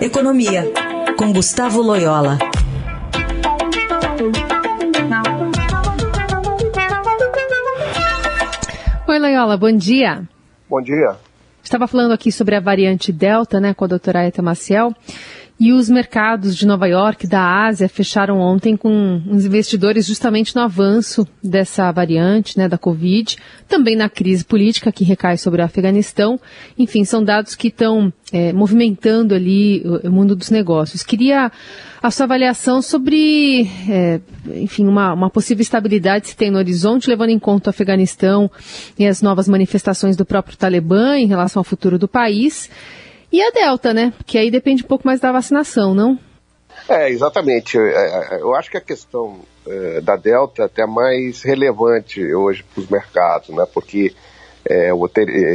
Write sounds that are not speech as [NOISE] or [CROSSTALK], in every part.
Economia, com Gustavo Loyola. Oi, Loyola, bom dia. Bom dia. Estava falando aqui sobre a variante Delta, né, com a doutora Aeta Maciel. E os mercados de Nova York, da Ásia, fecharam ontem com os investidores justamente no avanço dessa variante, né, da Covid, também na crise política que recai sobre o Afeganistão. Enfim, são dados que estão é, movimentando ali o, o, mundo dos negócios. Queria a sua avaliação sobre, é, enfim, uma, uma possível estabilidade se tem no horizonte, levando em conta o Afeganistão e as novas manifestações do próprio Talibã em relação ao futuro do país. E a Delta, né? Que aí depende um pouco mais da vacinação, não? É, exatamente. É, é, eu acho que a questão é, da Delta é até mais relevante hoje para os mercados, né? Porque é,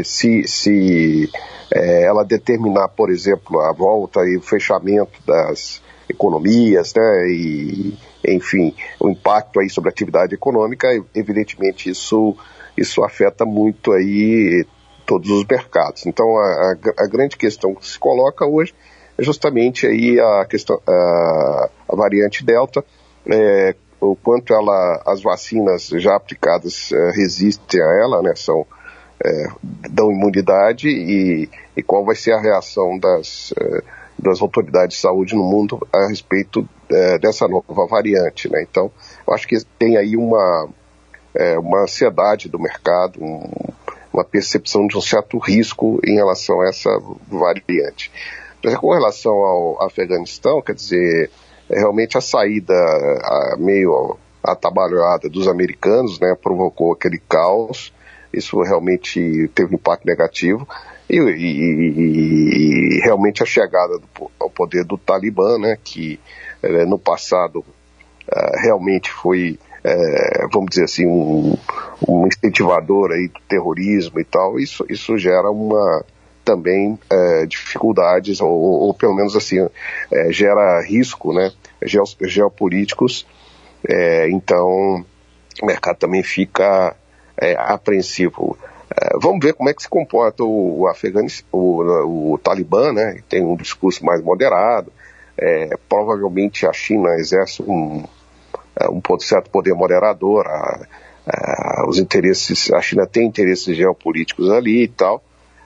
se, se é, ela determinar, por exemplo, a volta e o fechamento das economias, né? E, enfim, o impacto aí sobre a atividade econômica, evidentemente isso, isso afeta muito aí todos os mercados. Então, a, a, a, grande questão que se coloca hoje é justamente aí a questão, a, a variante Delta, é, o quanto ela, as vacinas já aplicadas é, resistem a ela, né, são, é, dão imunidade e, e, qual vai ser a reação das, é, das autoridades de saúde no mundo a respeito é, dessa nova variante, né? Então, eu acho que tem aí uma, é, uma ansiedade do mercado, um, uma percepção de um certo risco em relação a essa variante. Mas com relação ao Afeganistão, quer dizer, é realmente a saída a, meio atabalhoada dos americanos, né, provocou aquele caos, isso realmente teve um impacto negativo, e, e, e realmente a chegada do, ao poder do Talibã, né, que é, no passado uh, realmente foi é, vamos dizer assim, um, um, incentivador aí do terrorismo e tal, isso, isso gera uma também é, dificuldades, ou, ou, pelo menos assim, é, gera risco, né, geopolíticos, é, então o mercado também fica é, apreensivo. É, vamos ver como é que se comporta o, o Afeganistão, o, Talibã, né, tem um discurso mais moderado, provavelmente a China exerce um, é, um certo poder moderador, a, a, os interesses, a China tem interesses geopolíticos ali e tal,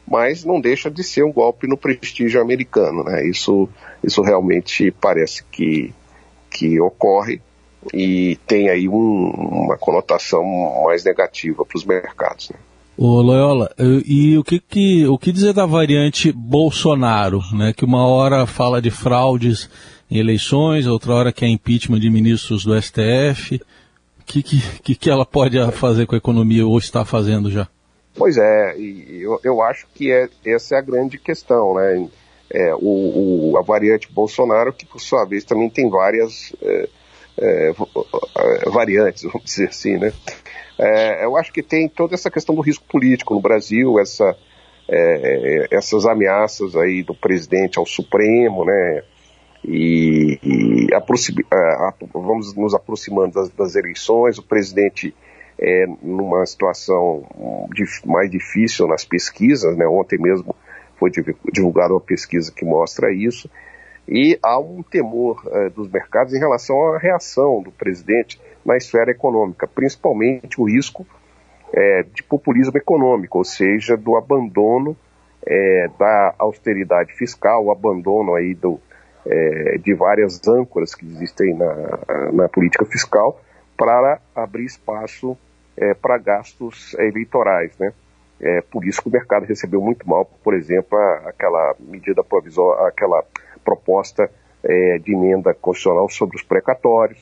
mas não deixa de ser um golpe no prestígio americano, né? Isso, isso realmente parece que, que ocorre e tem aí um, uma conotação mais negativa para os mercados. Né? Ô Loyola, e o que, que, o que dizer da variante Bolsonaro, né? Que uma hora fala de fraudes em eleições, outra hora que é impeachment de ministros do STF. Que, que, que ela pode fazer com a economia ou está fazendo já? Pois é, eu, eu acho que é, essa é a grande questão, né? É, o, o, a variante Bolsonaro, que por sua vez também tem várias é, é, variantes, [LAUGHS] vamos dizer assim, né? É, eu acho que tem toda essa questão do risco político no Brasil, essa, é, essas ameaças aí do presidente ao Supremo, né? E, e vamos nos aproximando das, das, eleições, o presidente é numa situação mais difícil nas pesquisas, né? ontem mesmo foi divulgada uma pesquisa que mostra isso, e há um temor é, dos mercados em relação à reação do presidente na esfera econômica, principalmente o risco é, de populismo econômico, ou seja, do abandono é, da austeridade fiscal, o abandono aí do, é, de várias âncoras que existem na, na política fiscal para abrir espaço é, para gastos eleitorais, né? É, por isso que o mercado recebeu muito mal, por exemplo, aquela medida provisória, aquela proposta é, de emenda constitucional sobre os precatórios.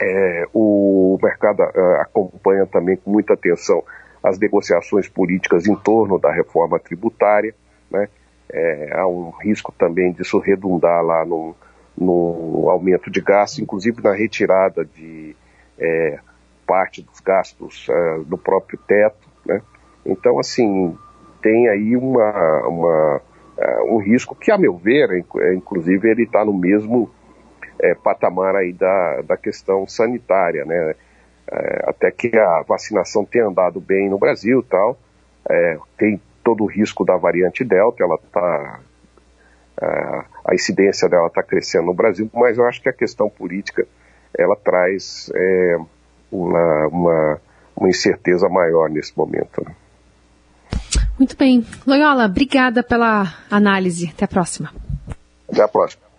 É, o mercado é, acompanha também com muita atenção as negociações políticas em torno da reforma tributária, né? É, há um risco também disso redundar lá no, no aumento de gastos, inclusive na retirada de é, parte dos gastos é, do próprio teto. Né? Então, assim, tem aí uma, uma, é, um risco que, a meu ver, é, inclusive, ele está no mesmo é, patamar aí da, da questão sanitária, né? até que a vacinação tenha andado bem no Brasil tal, tem todo o risco da variante Delta, ela está. Uh, a incidência dela está crescendo no Brasil, mas eu acho que a questão política ela traz é, uma, uma, uma, incerteza maior nesse momento. Né? Muito bem. Loyola, obrigada pela análise. Até a próxima. Até a próxima.